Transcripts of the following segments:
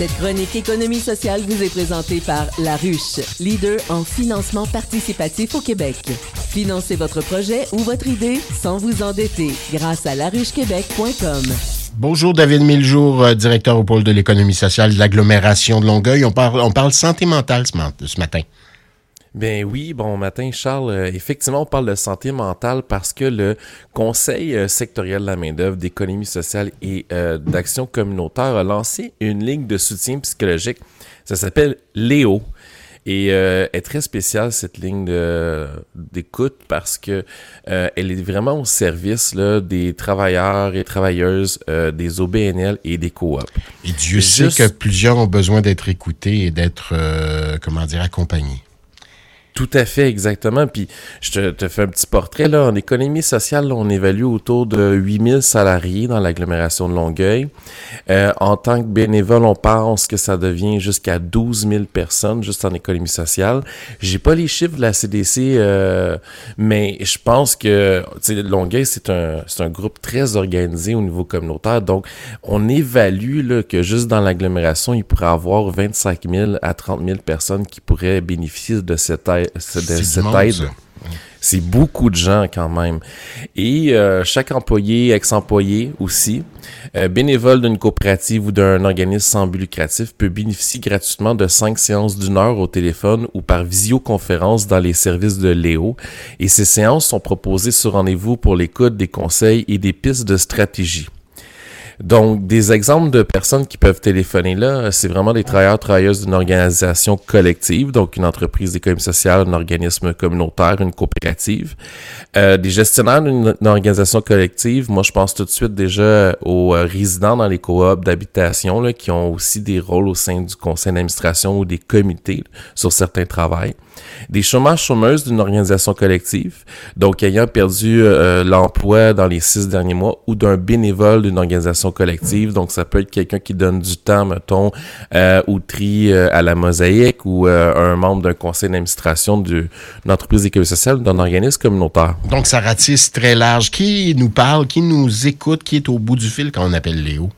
Cette chronique économie sociale vous est présentée par La Ruche, leader en financement participatif au Québec. Financez votre projet ou votre idée sans vous endetter grâce à laruchequebec.com. Bonjour David Miljour, euh, directeur au pôle de l'économie sociale de l'agglomération de Longueuil. On parle, santé mentale ce matin. Ben oui, bon matin Charles. Euh, effectivement, on parle de santé mentale parce que le Conseil euh, sectoriel de la main-d'œuvre, d'économie sociale et euh, d'action communautaire a lancé une ligne de soutien psychologique. Ça s'appelle Léo. Et est très spéciale cette ligne d'écoute parce que elle est vraiment au service là, des travailleurs et travailleuses des OBNL et des coops. Et Dieu sait que plusieurs ont besoin d'être écoutés et d'être comment dire accompagnés. Tout à fait, exactement. Puis je te, fais un petit portrait. Là. En économie sociale, on évalue autour de 8000 salariés dans l'agglomération de Longueuil. Euh, en tant que bénévole, on pense que ça devient jusqu'à 12 000 personnes juste en économie sociale. J'ai pas les chiffres de la CDC, euh, mais je pense que Longueuil, c'est un, un groupe très organisé au niveau communautaire. Donc, on évalue là, que juste dans l'agglomération, il pourrait avoir 25 000 à 30 000 personnes qui pourraient bénéficier de cette aide aide. C'est beaucoup de gens quand même. Et euh, chaque employé, ex-employé aussi, euh, bénévole d'une coopérative ou d'un organisme sans but lucratif peut bénéficier gratuitement de cinq séances d'une heure au téléphone ou par visioconférence dans les services de Léo. Et ces séances sont proposées sur rendez-vous pour l'écoute des conseils et des pistes de stratégie. Donc, des exemples de personnes qui peuvent téléphoner là, c'est vraiment des travailleurs, travailleuses d'une organisation collective, donc une entreprise d'économie sociale, un organisme communautaire, une coopérative. Euh, des gestionnaires d'une organisation collective, moi je pense tout de suite déjà aux euh, résidents dans les coops d'habitation qui ont aussi des rôles au sein du conseil d'administration ou des comités sur certains travails des chômages chômeuses d'une organisation collective, donc ayant perdu euh, l'emploi dans les six derniers mois, ou d'un bénévole d'une organisation collective, donc ça peut être quelqu'un qui donne du temps, mettons, euh, au tri euh, à la mosaïque, ou un membre d'un conseil d'administration d'une entreprise d'économie sociale, d'un organisme communautaire. Donc ça ratisse très large. Qui nous parle, qui nous écoute, qui est au bout du fil quand on appelle Léo?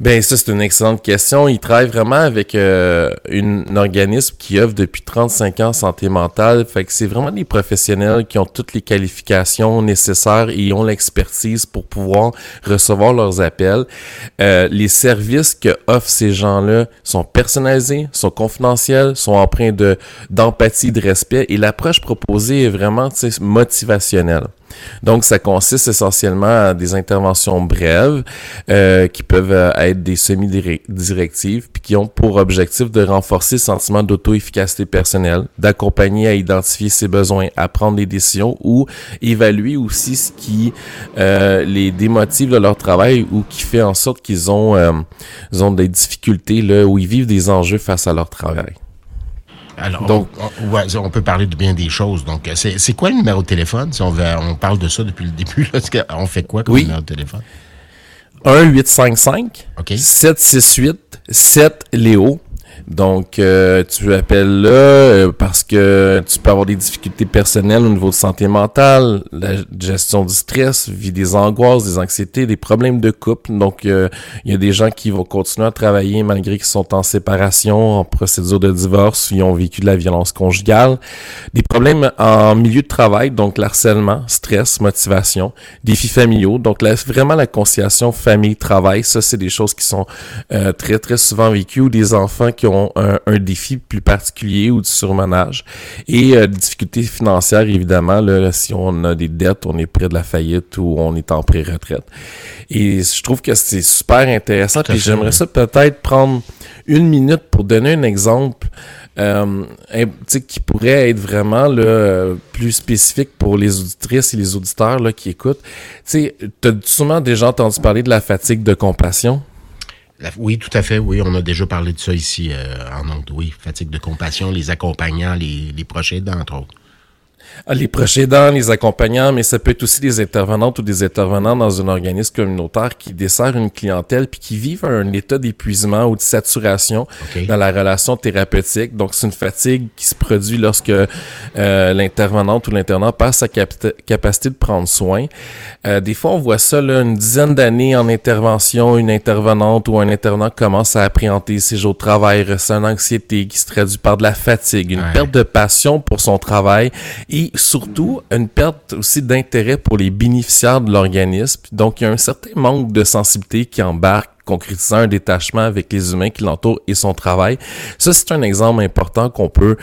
Ben ça c'est une excellente question. Il travaille vraiment avec euh, une, un organisme qui offre depuis 35 ans santé mentale. Fait que c'est vraiment des professionnels qui ont toutes les qualifications nécessaires et ont l'expertise pour pouvoir recevoir leurs appels. Euh, les services que offrent ces gens-là sont personnalisés, sont confidentiels, sont empreints de d'empathie, de respect et l'approche proposée est vraiment motivationnelle. Donc, ça consiste essentiellement à des interventions brèves euh, qui peuvent euh, être des semi-directives puis qui ont pour objectif de renforcer le sentiment d'auto-efficacité personnelle, d'accompagner à identifier ses besoins, à prendre des décisions ou évaluer aussi ce qui euh, les démotive de leur travail ou qui fait en sorte qu'ils ont, ont des difficultés là, où ils vivent des enjeux face à leur travail. Alors, Donc, on, on, peut parler de bien des choses. Donc, c'est quoi le numéro de téléphone? Si on, veut, on parle de ça depuis le début, là, on fait quoi comme numéro de téléphone? 1-855 768 7 Léo. Donc, euh, tu appelles là euh, parce que tu peux avoir des difficultés personnelles au niveau de santé mentale, la gestion du stress, vie des angoisses, des anxiétés, des problèmes de couple. Donc, euh, il y a des gens qui vont continuer à travailler malgré qu'ils sont en séparation, en procédure de divorce, ils ont vécu de la violence conjugale, des problèmes en milieu de travail, donc l'harcèlement, stress, motivation, défis familiaux. Donc, vraiment la conciliation famille-travail, ça, c'est des choses qui sont très, très souvent vécues ou des enfants qui ont un, défi plus particulier ou du surmenage. Et euh, difficultés financières, évidemment, là, si on a des dettes, on est près de la faillite ou on est en pré-retraite. Et je trouve que c'est super intéressant. Puis j'aimerais ça peut-être prendre une minute pour donner un exemple euh, qui pourrait être vraiment là, plus spécifique pour les auditrices et les auditeurs là, qui écoutent. Tu as sûrement déjà entendu parler de la fatigue de compassion? Oui, tout à fait. Oui, on a déjà parlé de ça ici euh, en ondes. Oui, fatigue de compassion, les accompagnants, les, les proches aidants, entre autres. Les proches aidants, les accompagnants, mais ça peut être aussi des intervenantes ou des intervenants dans un organisme communautaire qui dessert une clientèle puis qui vivent un état d'épuisement ou de saturation dans la relation thérapeutique. Donc, c'est une fatigue qui se produit lorsque euh, l'intervenante ou l'internant perd sa capacité de prendre soin. Euh, des fois, on voit ça là, une dizaine d'années en intervention, une intervenante ou un intervenant commence à appréhender ses jours de travail, ressent une anxiété qui se traduit par de la fatigue, une perte de passion pour son travail et surtout une perte aussi d'intérêt pour les bénéficiaires de l'organisme. Donc, il y a un certain manque de sensibilité qui embarque concrétisant un détachement avec les humains qui l'entourent et son travail. Ça, c'est un exemple important qu'on peut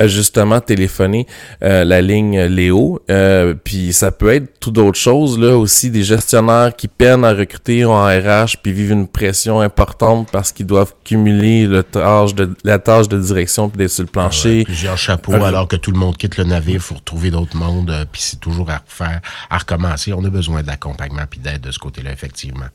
euh, justement téléphoner euh, la ligne Léo. Euh, puis ça peut être tout d'autres choses, là aussi des gestionnaires qui peinent à recruter en RH puis vivent une pression importante parce qu'ils doivent cumuler le tâche de, la tâche de direction puis d'être sur le plancher. Ah plusieurs chapeaux alors que tout le monde quitte le navire pour trouver d'autres mondes puis c'est toujours à refaire, à recommencer. On a besoin d'accompagnement puis d'aide de ce côté-là, effectivement.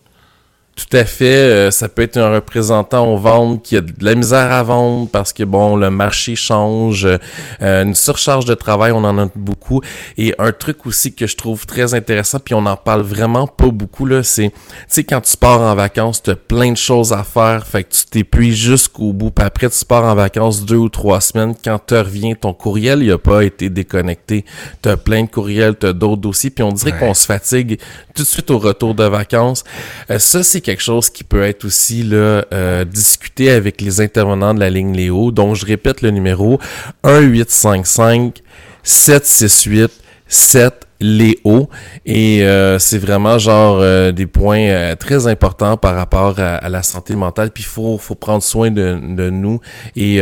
Tout à fait. Euh, ça peut être un représentant au vente qui a de la misère à vendre parce que bon, le marché change, euh, une surcharge de travail, on en a beaucoup. Et un truc aussi que je trouve très intéressant, puis on en parle vraiment pas beaucoup là, c'est, tu sais, quand tu pars en vacances, tu as plein de choses à faire, fait que tu t'épuies jusqu'au bout. Puis après, tu pars en vacances deux ou trois semaines. Quand tu reviens, ton courriel, il a pas été déconnecté. Tu as plein de courriels, tu as d'autres dossiers, puis on dirait qu'on se fatigue tout de suite au retour de vacances. Euh, ça, c'est quelque chose qui peut être aussi là, euh, discuté avec les intervenants de la ligne Léo. Donc, je répète le numéro 1855 768 7 Léo et euh, c'est vraiment genre euh, des points euh, très importants par rapport à, la santé mentale puis il faut, faut prendre soin de, de nous et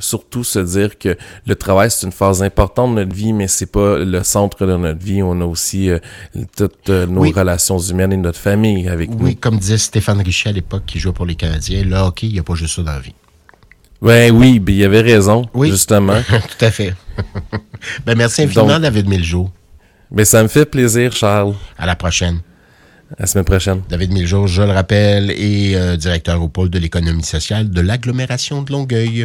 surtout se dire que le travail c'est une phase importante de notre vie mais c'est pas le centre de notre vie on a aussi toutes nos relations humaines et notre famille avec nous oui comme disait Stéphane Richet à l'époque qui jouait pour les Canadiens le hockey il n'y a pas juste ça dans la vie ben oui, ben, il avait raison, oui. justement. Tout à fait. ben merci infiniment, David Miljo. Ben ça me fait plaisir, Charles. À la prochaine. À la semaine prochaine. David Miljo, je le rappelle, est euh, directeur au pôle de l'économie sociale de l'agglomération de Longueuil.